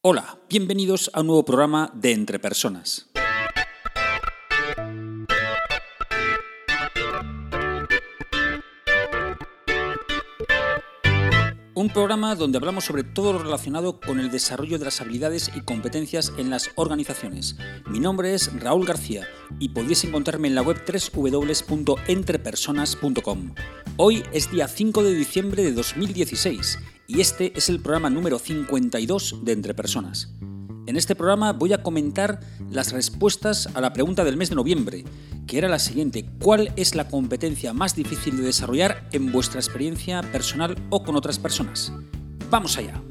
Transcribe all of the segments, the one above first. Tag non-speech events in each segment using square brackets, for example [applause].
Hola, bienvenidos a un nuevo programa de Entre Personas. Un programa donde hablamos sobre todo lo relacionado con el desarrollo de las habilidades y competencias en las organizaciones. Mi nombre es Raúl García y podéis encontrarme en la web www.entrepersonas.com. Hoy es día 5 de diciembre de 2016 y este es el programa número 52 de Entre Personas. En este programa voy a comentar las respuestas a la pregunta del mes de noviembre, que era la siguiente, ¿cuál es la competencia más difícil de desarrollar en vuestra experiencia personal o con otras personas? Vamos allá.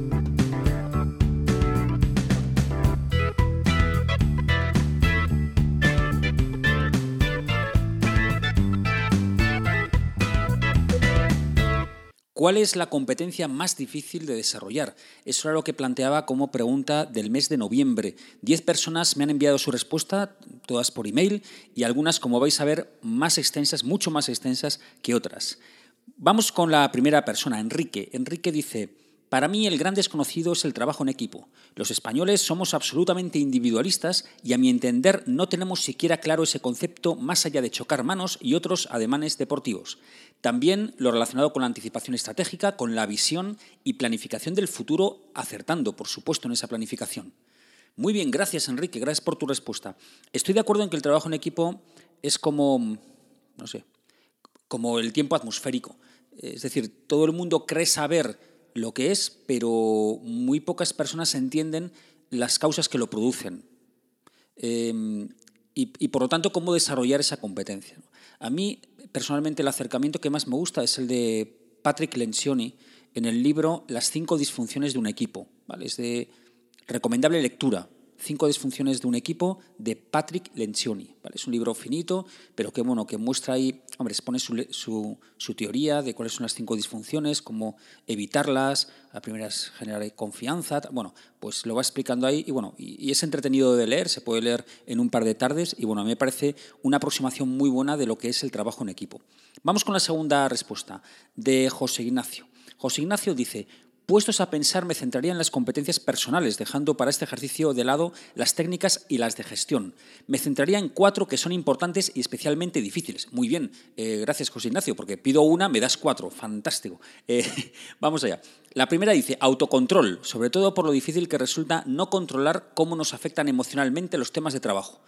¿Cuál es la competencia más difícil de desarrollar? Eso era lo que planteaba como pregunta del mes de noviembre. Diez personas me han enviado su respuesta, todas por email, y algunas, como vais a ver, más extensas, mucho más extensas que otras. Vamos con la primera persona, Enrique. Enrique dice, para mí el gran desconocido es el trabajo en equipo. Los españoles somos absolutamente individualistas y a mi entender no tenemos siquiera claro ese concepto más allá de chocar manos y otros ademanes deportivos. También lo relacionado con la anticipación estratégica, con la visión y planificación del futuro, acertando, por supuesto, en esa planificación. Muy bien, gracias Enrique, gracias por tu respuesta. Estoy de acuerdo en que el trabajo en equipo es como, no sé, como el tiempo atmosférico. Es decir, todo el mundo cree saber lo que es, pero muy pocas personas entienden las causas que lo producen. Em, y, por lo tanto, cómo desarrollar esa competencia. A mí, personalmente, el acercamiento que más me gusta es el de Patrick Lencioni en el libro Las cinco disfunciones de un equipo. ¿vale? Es de recomendable lectura. Cinco disfunciones de un equipo de Patrick Lencioni. Es un libro finito, pero que, bueno, que muestra ahí, hombre, expone su, su, teoría de cuáles son las cinco disfunciones, cómo evitarlas, la primera es generar confianza, bueno, pues lo va explicando ahí y bueno, y, es entretenido de leer, se puede leer en un par de tardes y bueno, a mí me parece una aproximación muy buena de lo que es el trabajo en equipo. Vamos con la segunda respuesta de José Ignacio. José Ignacio dice, Puestos a pensar, me centraría en las competencias personales, dejando para este ejercicio de lado las técnicas y las de gestión. Me centraría en cuatro que son importantes y especialmente difíciles. Muy bien, eh, gracias José Ignacio, porque pido una, me das cuatro. Fantástico. [laughs] Eh, vamos allá. La primera dice autocontrol, sobre todo por lo difícil que resulta no controlar cómo nos afectan emocionalmente los temas de trabajo.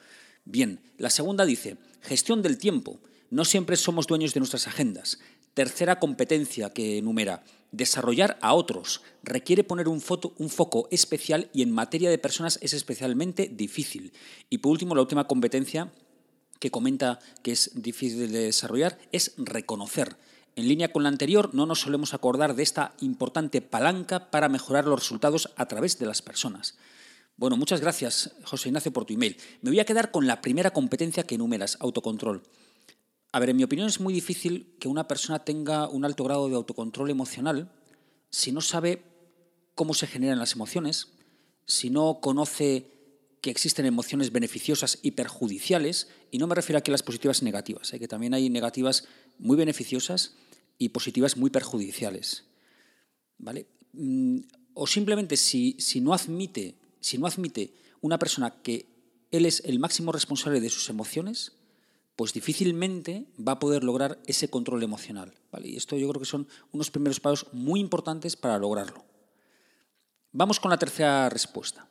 Bien, la segunda dice gestión del tiempo. No siempre somos dueños de nuestras agendas. Tercera competencia que enumera, desarrollar a otros. Requiere poner un, foco especial y en materia de personas es especialmente difícil. Y por último, la última competencia que comenta que es difícil de desarrollar es reconocer. En línea con la anterior, no nos solemos acordar de esta importante palanca para mejorar los resultados a través de las personas. Bueno, muchas gracias, José Ignacio, por tu email. Me voy a quedar con la primera competencia que enumeras, autocontrol. A ver, en mi opinión es muy difícil que una persona tenga un alto grado de autocontrol emocional si no sabe cómo se generan las emociones, si no conoce que existen emociones beneficiosas y perjudiciales, y no me refiero aquí a las positivas y negativas, ¿eh? que también hay negativas muy beneficiosas y positivas muy perjudiciales. ¿Vale? Mm, o simplemente si, si, no admite, si no admite una persona que él es el máximo responsable de sus emociones, pues difícilmente va a poder lograr ese control emocional. Y esto yo creo que son unos primeros pasos muy importantes para lograrlo. Vamos con la tercera respuesta.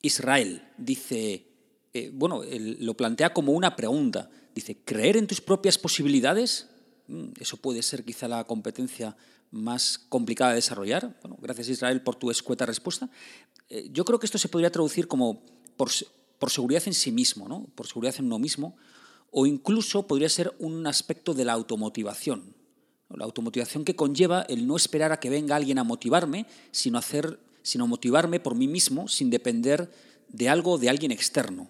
Israel dice, eh, bueno, lo plantea como una pregunta. Dice, ¿creer en tus propias posibilidades? Mm, eso puede ser quizá la competencia más complicada de desarrollar. Bueno, gracias Israel por tu escueta respuesta. Eh, yo creo que esto se podría traducir como por, por seguridad en sí mismo, ¿no? por seguridad en uno mismo, o incluso podría ser un aspecto de la automotivación. La automotivación que conlleva el no esperar a que venga alguien a motivarme, sino, hacer, sino motivarme por mí mismo sin depender de algo de alguien externo.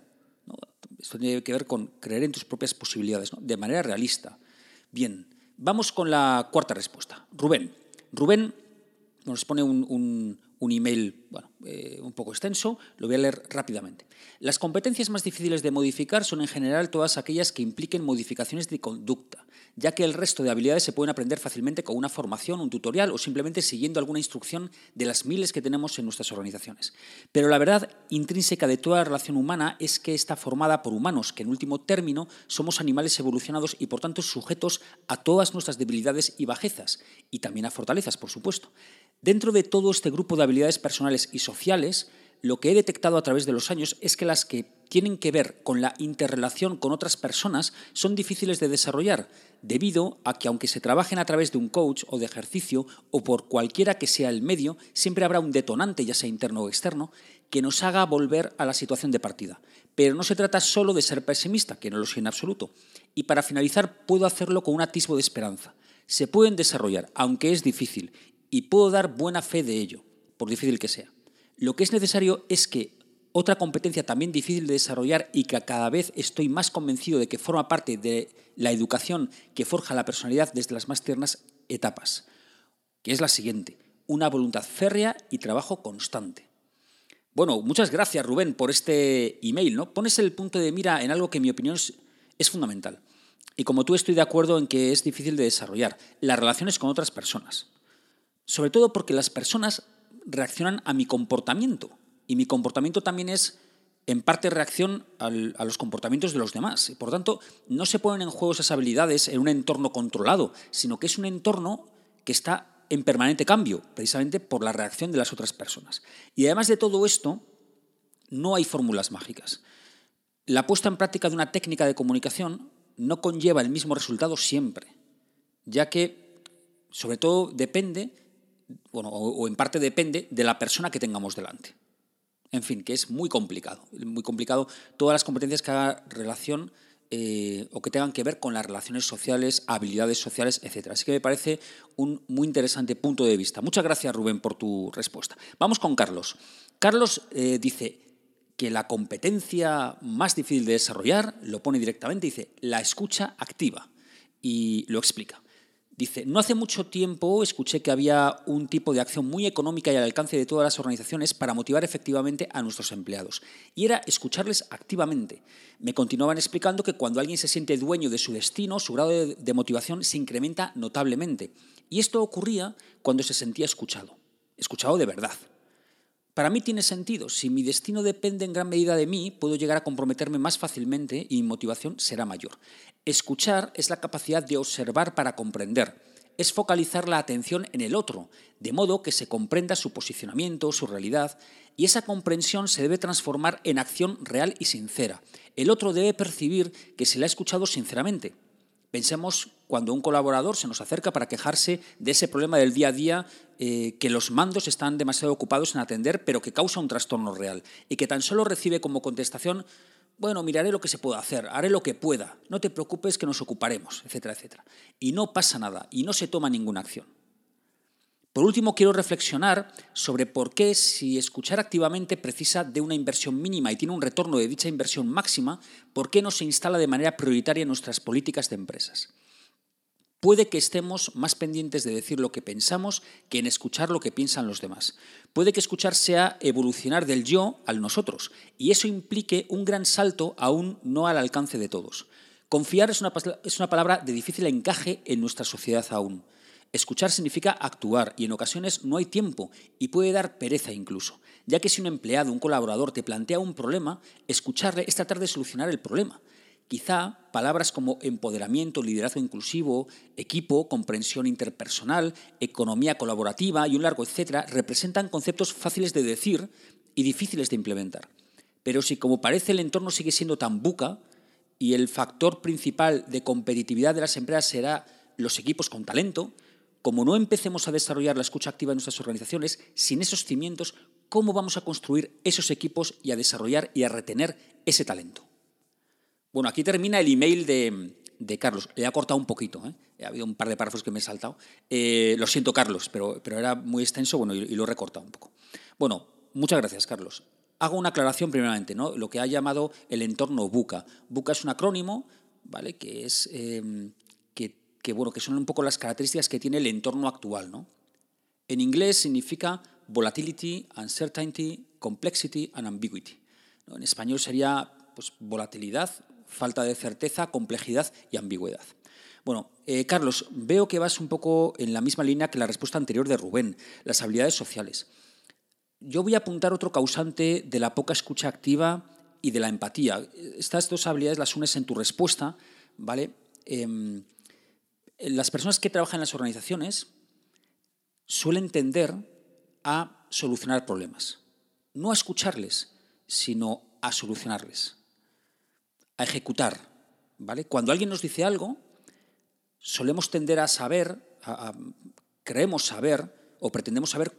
Esto tiene que ver con creer en tus propias posibilidades, de manera realista. Bien, vamos con la cuarta respuesta. Rubén. Rubén nos pone un, un email bueno, eh, un poco extenso, lo voy a leer rápidamente. Las competencias más difíciles de modificar son en general todas aquellas que impliquen modificaciones de conducta, ya que el resto de habilidades se pueden aprender fácilmente con una formación, un tutorial o simplemente siguiendo alguna instrucción de las miles que tenemos en nuestras organizaciones. Pero la verdad intrínseca de toda relación humana es que está formada por humanos, que en último término somos animales evolucionados y por tanto sujetos a todas nuestras debilidades y bajezas, y también a fortalezas, por supuesto. Dentro de todo este grupo de habilidades personales y sociales, lo que he detectado a través de los años es que las que tienen que ver con la interrelación con otras personas son difíciles de desarrollar, debido a que aunque se trabajen a través de un coach o de ejercicio o por cualquiera que sea el medio, siempre habrá un detonante, ya sea interno o externo, que nos haga volver a la situación de partida. Pero no se trata solo de ser pesimista, que no lo soy en absoluto. Y para finalizar, puedo hacerlo con un atisbo de esperanza. Se pueden desarrollar, aunque es difícil, y puedo dar buena fe de ello, por difícil que sea. Lo que es necesario es que otra competencia también difícil de desarrollar y que cada vez estoy más convencido de que forma parte de la educación que forja la personalidad desde las más tiernas etapas, que es la siguiente, una voluntad férrea y trabajo constante. Bueno, muchas gracias Rubén por este email, ¿no? Pones el punto de mira en algo que en mi opinión es, es fundamental. Y como tú estoy de acuerdo en que es difícil de desarrollar, las relaciones con otras personas. Sobre todo porque las personas reaccionan a mi comportamiento. Y mi comportamiento también es, en parte, reacción a los comportamientos de los demás. Y por tanto, no se ponen en juego esas habilidades en un entorno controlado, sino que es un entorno que está en permanente cambio, precisamente por la reacción de las otras personas. Y además de todo esto, no hay fórmulas mágicas. La puesta en práctica de una técnica de comunicación no conlleva el mismo resultado siempre, ya que, sobre todo, depende bueno, o, en parte depende de la persona que tengamos delante. En fin, que es muy complicado, muy complicado todas las competencias que hagan relación eh, o que tengan que ver con las relaciones sociales, habilidades sociales, etc. Así que me parece un muy interesante punto de vista. Muchas gracias, Rubén, por tu respuesta. Vamos con Carlos. Carlos eh, dice que la competencia más difícil de desarrollar, lo pone directamente, dice la escucha activa y lo explica. Dice, no hace mucho tiempo escuché que había un tipo de acción muy económica y al alcance de todas las organizaciones para motivar efectivamente a nuestros empleados. Y era escucharles activamente. Me continuaban explicando que cuando alguien se siente dueño de su destino, su grado de, motivación se incrementa notablemente. Y esto ocurría cuando se sentía escuchado. Escuchado de verdad. Para mí tiene sentido. Si mi destino depende en gran medida de mí, puedo llegar a comprometerme más fácilmente y mi motivación será mayor. Escuchar es la capacidad de observar para comprender. Es focalizar la atención en el otro, de modo que se comprenda su posicionamiento, su realidad, y esa comprensión se debe transformar en acción real y sincera. El otro debe percibir que se le ha escuchado sinceramente. Pensemos cuando un colaborador se nos acerca para quejarse de ese problema del día a día eh, que los mandos están demasiado ocupados en atender, pero que causa un trastorno real y que tan solo recibe como contestación, bueno, miraré lo que se pueda hacer, haré lo que pueda, no te preocupes que nos ocuparemos, etcétera, etcétera. Y no pasa nada y no se toma ninguna acción. Por último, quiero reflexionar sobre por qué si escuchar activamente precisa de una inversión mínima y tiene un retorno de dicha inversión máxima, ¿por qué no se instala de manera prioritaria en nuestras políticas de empresas? Puede que estemos más pendientes de decir lo que pensamos que en escuchar lo que piensan los demás. Puede que escuchar sea evolucionar del yo al nosotros, y eso implique un gran salto aún no al alcance de todos. Confiar es una, es una palabra de difícil encaje en nuestra sociedad aún. Escuchar significa actuar y en ocasiones no hay tiempo y puede dar pereza incluso, ya que si un empleado, un colaborador te plantea un problema, escucharle es tratar de solucionar el problema. Quizá palabras como empoderamiento, liderazgo inclusivo, equipo, comprensión interpersonal, economía colaborativa y un largo etcétera representan conceptos fáciles de decir y difíciles de implementar. Pero si como parece el entorno sigue siendo tan buca y el factor principal de competitividad de las empresas será los equipos con talento, como no empecemos a desarrollar la escucha activa en nuestras organizaciones, sin esos cimientos, ¿cómo vamos a construir esos equipos y a desarrollar y a retener ese talento? Bueno, aquí termina el email de, Carlos. Le ha cortado un poquito, ¿eh? ha habido un par de párrafos que me he saltado. Eh, lo siento, Carlos, pero, pero, era muy extenso bueno, y, lo he recortado un poco. Bueno, muchas gracias, Carlos. Hago una aclaración primeramente, ¿no? lo que ha llamado el entorno BUCA. BUCA es un acrónimo ¿vale? que es em, que, bueno, que son un poco las características que tiene el entorno actual. ¿no? En inglés significa volatility, uncertainty, complexity and ambiguity. En español sería pues, volatilidad, falta de certeza, complejidad y ambigüedad. Bueno, eh, Carlos, veo que vas un poco en la misma línea que la respuesta anterior de Rubén, las habilidades sociales. Yo voy a apuntar otro causante de la poca escucha activa y de la empatía. Estas dos habilidades las unes en tu respuesta, ¿vale? Em, las personas que trabajan en las organizaciones suelen tender a solucionar problemas. No a escucharles, sino a solucionarles, a ejecutar. ¿vale? Cuando alguien nos dice algo, solemos tender a saber, creemos saber o pretendemos saber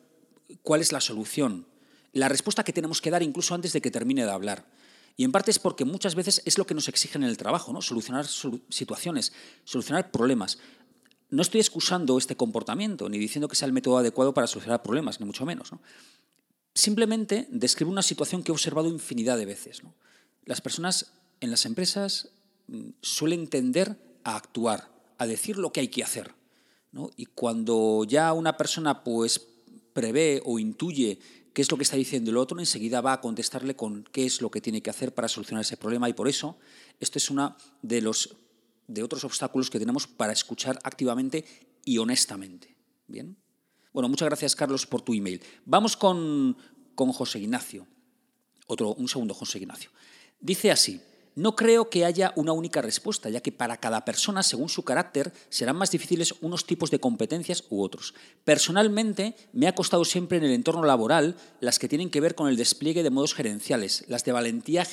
cuál es la solución, la respuesta que tenemos que dar incluso antes de que termine de hablar. Y en parte es porque muchas veces es lo que nos exigen en el trabajo, ¿no? solucionar situaciones, solucionar problemas. No estoy excusando este comportamiento, ni diciendo que sea el método adecuado para solucionar problemas, ni mucho menos. Simplemente describo una situación que he observado infinidad de veces. Las personas en las empresas mm, suelen tender a actuar, a decir lo que hay que hacer. Y cuando ya una persona pues, prevé o intuye qué es lo que está diciendo el otro, enseguida va a contestarle con qué es lo que tiene que hacer para solucionar ese problema. Y por eso, este es uno de los de otros obstáculos que tenemos para escuchar activamente y honestamente. Bien. Bueno, muchas gracias, Carlos, por tu email. Vamos con, con José Ignacio. Otro, un segundo, José Ignacio. Dice así. No creo que haya una única respuesta, ya que para cada persona, según su carácter, serán más difíciles unos tipos de competencias u otros. Personalmente, me ha costado siempre en el entorno laboral las que tienen que ver con el despliegue de modos gerenciales. Las de valentía,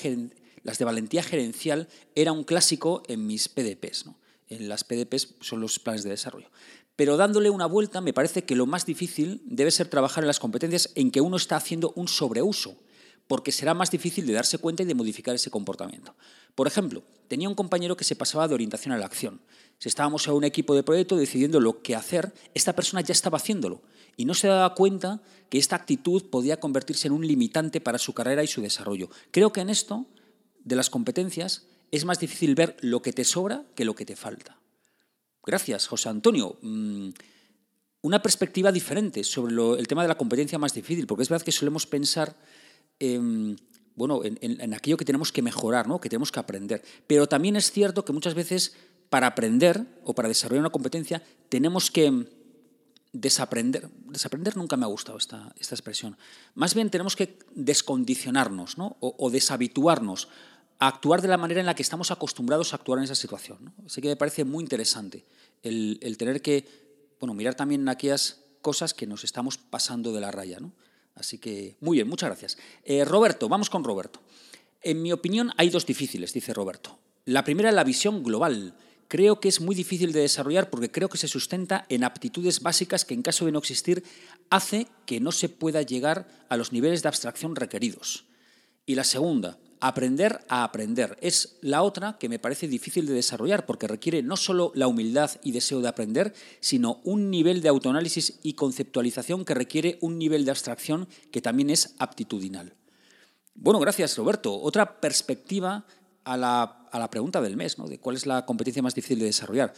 gerencial era un clásico en mis PDPs. En las PDPs son los planes de desarrollo. Pero dándole una vuelta, me parece que lo más difícil debe ser trabajar en las competencias en que uno está haciendo un sobreuso porque será más difícil de darse cuenta y de modificar ese comportamiento. Por ejemplo, tenía un compañero que se pasaba de orientación a la acción. Si estábamos en un equipo de proyecto decidiendo lo que hacer, esta persona ya estaba haciéndolo y no se daba cuenta que esta actitud podía convertirse en un limitante para su carrera y su desarrollo. Creo que en esto, de las competencias, es más difícil ver lo que te sobra que lo que te falta. Gracias, José Antonio. Mm, una perspectiva diferente sobre el tema de la competencia más difícil, porque es verdad que solemos pensar Em, bueno, en, aquello que tenemos que mejorar, ¿no? que tenemos que aprender. Pero también es cierto que muchas veces para aprender o para desarrollar una competencia tenemos que desaprender. Desaprender nunca me ha gustado esta, esta expresión. Más bien tenemos que descondicionarnos ¿no? o, deshabituarnos a actuar de la manera en la que estamos acostumbrados a actuar en esa situación. Así que me parece muy interesante el, el tener que bueno, mirar también aquellas cosas que nos estamos pasando de la raya. ¿no? Así que, muy bien, muchas gracias. Eh, Roberto, vamos con Roberto. En mi opinión, hay dos difíciles, dice Roberto. La primera es la visión global. Creo que es muy difícil de desarrollar porque creo que se sustenta en aptitudes básicas que en caso de no existir hace que no se pueda llegar a los niveles de abstracción requeridos. Y la segunda, aprender a aprender. Es la otra que me parece difícil de desarrollar porque requiere no solo la humildad y deseo de aprender, sino un nivel de autoanálisis y conceptualización que requiere un nivel de abstracción que también es aptitudinal. Bueno, gracias Roberto. Otra perspectiva a la, pregunta del mes, ¿no? de cuál es la competencia más difícil de desarrollar.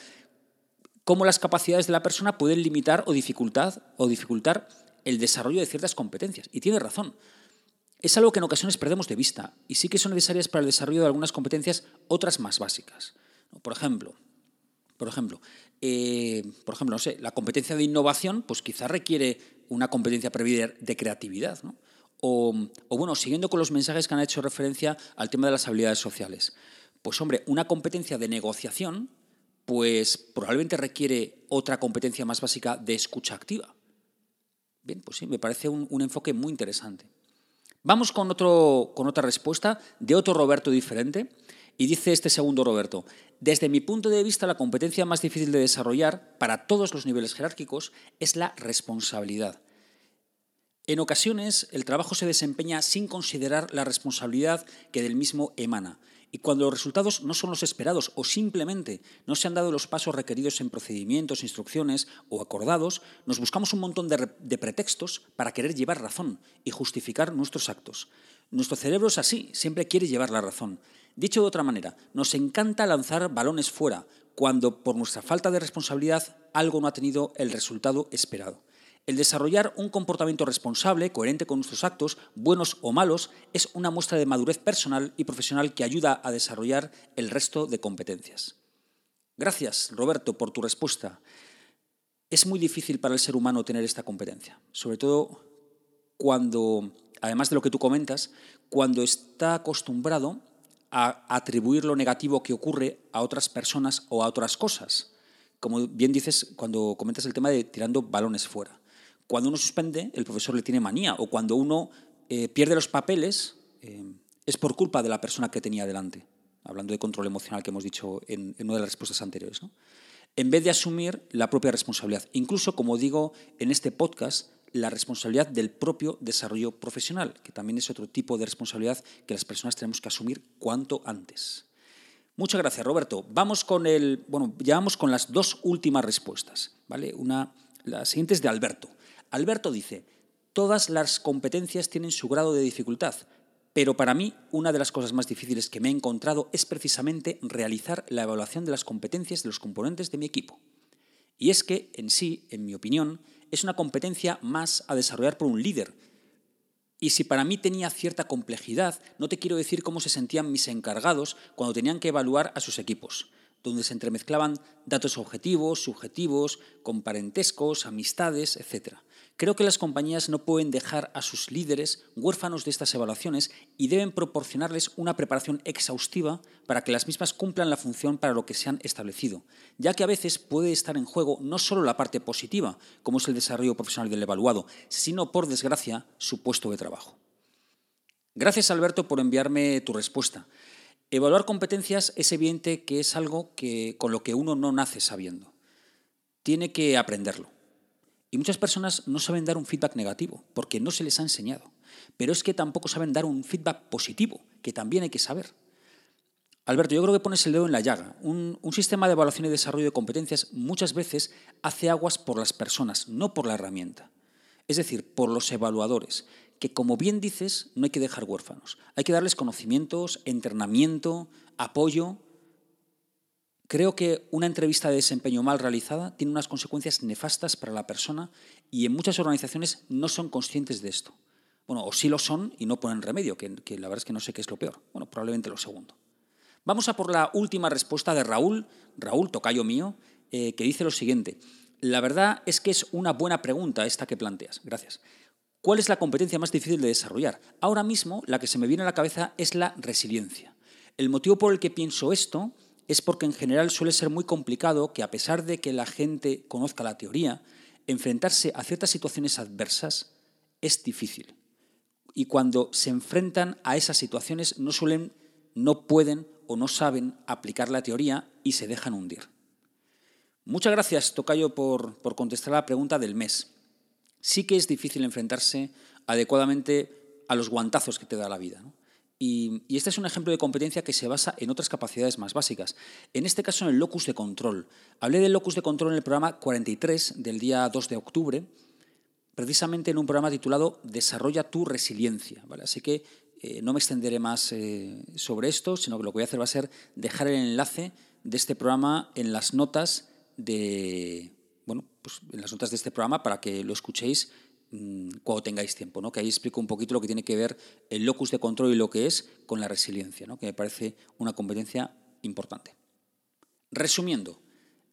Cómo las capacidades de la persona pueden limitar o dificultar, o dificultar el desarrollo de ciertas competencias. Y tiene razón es algo que en ocasiones perdemos de vista y sí que son necesarias para el desarrollo de algunas competencias, otras más básicas. Por ejemplo, por ejemplo, eh, por ejemplo, no sé, la competencia de innovación, pues quizá requiere una competencia previa de creatividad, O, o, bueno, siguiendo con los mensajes que han hecho referencia al tema de las habilidades sociales. Pues hombre, una competencia de negociación, pues probablemente requiere otra competencia más básica de escucha activa. Bien, pues sí, me parece un enfoque muy interesante. Vamos con, otro, con otra respuesta de otro Roberto diferente. Y dice este segundo Roberto, desde mi punto de vista la competencia más difícil de desarrollar para todos los niveles jerárquicos es la responsabilidad. En ocasiones el trabajo se desempeña sin considerar la responsabilidad que del mismo emana y cuando los resultados no son los esperados o simplemente no se han dado los pasos requeridos en procedimientos, instrucciones o acordados, nos buscamos un montón de, pretextos para querer llevar razón y justificar nuestros actos. Nuestro cerebro es así, siempre quiere llevar la razón. Dicho de otra manera, nos encanta lanzar balones fuera cuando por nuestra falta de responsabilidad algo no ha tenido el resultado esperado. El desarrollar un comportamiento responsable, coherente con nuestros actos, buenos o malos, es una muestra de madurez personal y profesional que ayuda a desarrollar el resto de competencias. Gracias, Roberto, por tu respuesta. Es muy difícil para el ser humano tener esta competencia, sobre todo cuando, además de lo que tú comentas, cuando está acostumbrado a atribuir lo negativo que ocurre a otras personas o a otras cosas. Como bien dices cuando comentas el tema de tirando balones fuera. Cuando uno suspende, el profesor le tiene manía, o cuando uno eh, pierde los papeles, eh, es por culpa de la persona que tenía delante, hablando de control emocional que hemos dicho en, una de las respuestas anteriores. En vez de asumir la propia responsabilidad, incluso, como digo en este podcast, la responsabilidad del propio desarrollo profesional, que también es otro tipo de responsabilidad que las personas tenemos que asumir cuanto antes. Muchas gracias, Roberto. Vamos con el, bueno, ya vamos con las dos últimas respuestas, ¿vale? Una, la siguiente es de Alberto. Alberto dice: "Todas las competencias tienen su grado de dificultad, pero para mí una de las cosas más difíciles que me he encontrado es precisamente realizar la evaluación de las competencias de los componentes de mi equipo. Y es que, en sí, en mi opinión, es una competencia más a desarrollar por un líder. Y si para mí tenía cierta complejidad, no te quiero decir cómo se sentían mis encargados cuando tenían que evaluar a sus equipos donde se entremezclaban datos objetivos, subjetivos, con parentescos, amistades, etc. Creo que las compañías no pueden dejar a sus líderes huérfanos de estas evaluaciones y deben proporcionarles una preparación exhaustiva para que las mismas cumplan la función para lo que se han establecido, ya que a veces puede estar en juego no solo la parte positiva, como es el desarrollo profesional del evaluado, sino, por desgracia, su puesto de trabajo. Gracias, Alberto, por enviarme tu respuesta. Evaluar competencias es evidente que es algo que, con lo que uno no nace sabiendo. Tiene que aprenderlo. Y muchas personas no saben dar un feedback negativo porque no se les ha enseñado. Pero es que tampoco saben dar un feedback positivo, que también hay que saber. Alberto, yo creo que pones el dedo en la llaga. Un, sistema de evaluación y desarrollo de competencias muchas veces hace aguas por las personas, no por la herramienta. Es decir, por los evaluadores, que como bien dices, no hay que dejar huérfanos. Hay que darles conocimientos, entrenamiento, apoyo. Creo que una entrevista de desempeño mal realizada tiene unas consecuencias nefastas para la persona y en muchas organizaciones no son conscientes de esto. Bueno, o sí lo son y no ponen remedio, que, la verdad es que no sé qué es lo peor. Bueno, probablemente lo segundo. Vamos a por la última respuesta de Raúl, Raúl, tocayo mío, eh, que dice lo siguiente. La verdad es que es una buena pregunta esta que planteas. Gracias. ¿Cuál es la competencia más difícil de desarrollar? Ahora mismo la que se me viene a la cabeza es la resiliencia. El motivo por el que pienso esto es porque en general suele ser muy complicado que a pesar de que la gente conozca la teoría, enfrentarse a ciertas situaciones adversas es difícil. Y cuando se enfrentan a esas situaciones no suelen, no pueden o no saben aplicar la teoría y se dejan hundir. Muchas gracias, Tocayo, por, por contestar la pregunta del mes sí que es difícil enfrentarse adecuadamente a los guantazos que te da la vida. Y, este es un ejemplo de competencia que se basa en otras capacidades más básicas. En este caso, en el locus de control. Hablé del locus de control en el programa 43 del día 2 de octubre, precisamente en un programa titulado Desarrolla tu resiliencia. Así que eh, no me extenderé más eh, sobre esto, sino que lo que voy a hacer va a ser dejar el enlace de este programa en las notas de, bueno, pues en las notas de este programa para que lo escuchéis mm, cuando tengáis tiempo, ¿no? que ahí explico un poquito lo que tiene que ver el locus de control y lo que es con la resiliencia, ¿no? que me parece una competencia importante. Resumiendo,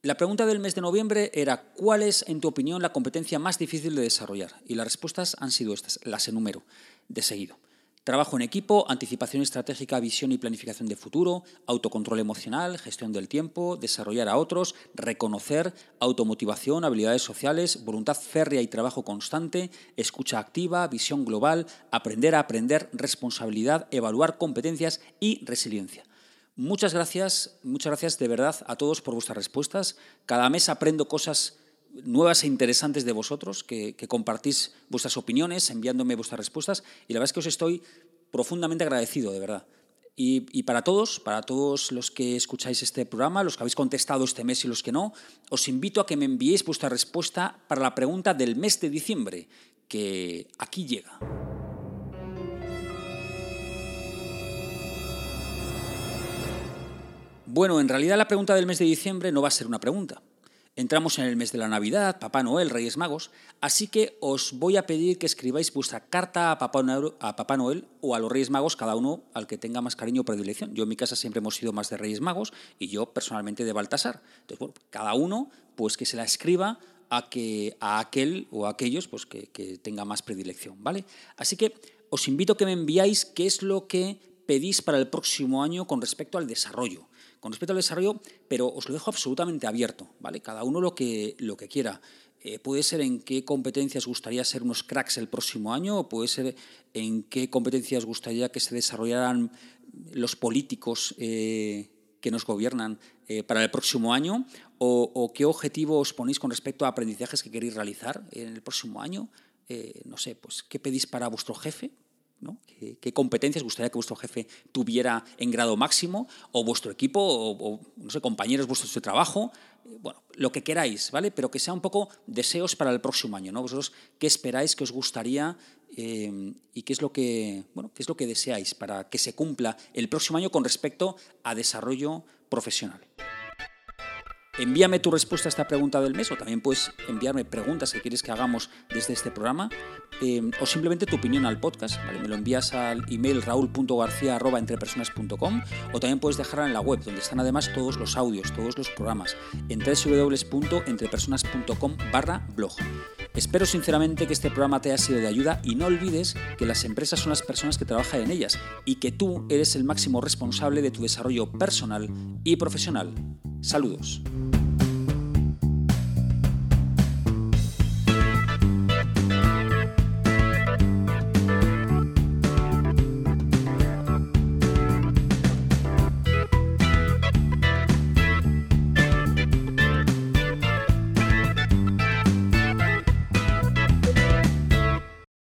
la pregunta del mes de noviembre era ¿cuál es, en tu opinión, la competencia más difícil de desarrollar? Y las respuestas han sido estas, las enumero de seguido. Trabajo en equipo, anticipación estratégica, visión y planificación de futuro, autocontrol emocional, gestión del tiempo, desarrollar a otros, reconocer, automotivación, habilidades sociales, voluntad férrea y trabajo constante, escucha activa, visión global, aprender a aprender, responsabilidad, evaluar competencias y resiliencia. Muchas gracias, muchas gracias de verdad a todos por vuestras respuestas. Cada mes aprendo cosas nuevas e interesantes de vosotros, que, compartís vuestras opiniones, enviándome vuestras respuestas, y la verdad es que os estoy profundamente agradecido, de verdad. Y, para todos, para todos los que escucháis este programa, los que habéis contestado este mes y los que no, os invito a que me enviéis vuestra respuesta para la pregunta del mes de diciembre, que aquí llega. Bueno, en realidad la pregunta del mes de diciembre no va a ser una pregunta Entramos en el mes de la Navidad, Papá Noel, Reyes Magos, así que os voy a pedir que escribáis vuestra carta a Papá, Noel, o a los Reyes Magos, cada uno al que tenga más cariño o predilección. Yo en mi casa siempre hemos sido más de Reyes Magos y yo personalmente de Baltasar. Entonces, bueno, cada uno pues que se la escriba a, que, a aquel o a aquellos pues, que, que tenga más predilección, ¿vale? Así que os invito a que me enviáis qué es lo que pedís para el próximo año con respecto al desarrollo con respecto al desarrollo, pero os lo dejo absolutamente abierto, ¿vale? Cada uno lo que, lo que quiera. Eh, puede ser en qué competencias gustaría ser unos cracks el próximo año, o puede ser en qué competencias gustaría que se desarrollaran los políticos eh, que nos gobiernan eh, para el próximo año, o, o, qué objetivo os ponéis con respecto a aprendizajes que queréis realizar en el próximo año. no sé, pues, ¿qué pedís para vuestro jefe? ¿Qué, competencias gustaría que vuestro jefe tuviera en grado máximo? O vuestro equipo, o, no sé, compañeros vuestros de trabajo, eh, bueno, lo que queráis, ¿vale? Pero que sea un poco deseos para el próximo año, ¿no? Vosotros, ¿qué esperáis, qué os gustaría eh, y qué es, lo que, bueno, qué es lo que deseáis para que se cumpla el próximo año con respecto a desarrollo profesional? Envíame tu respuesta a esta pregunta del mes o también puedes enviarme preguntas que quieres que hagamos desde este programa eh, o simplemente tu opinión al podcast. Me lo envías al email raúl.garcía.entrepersonas.com o también puedes dejarla en la web donde están además todos los audios, todos los programas en www.entrepersonas.com barra blog. Espero sinceramente que este programa te haya sido de ayuda y no olvides que las empresas son las personas que trabajan en ellas y que tú eres el máximo responsable de tu desarrollo personal y profesional. Saludos.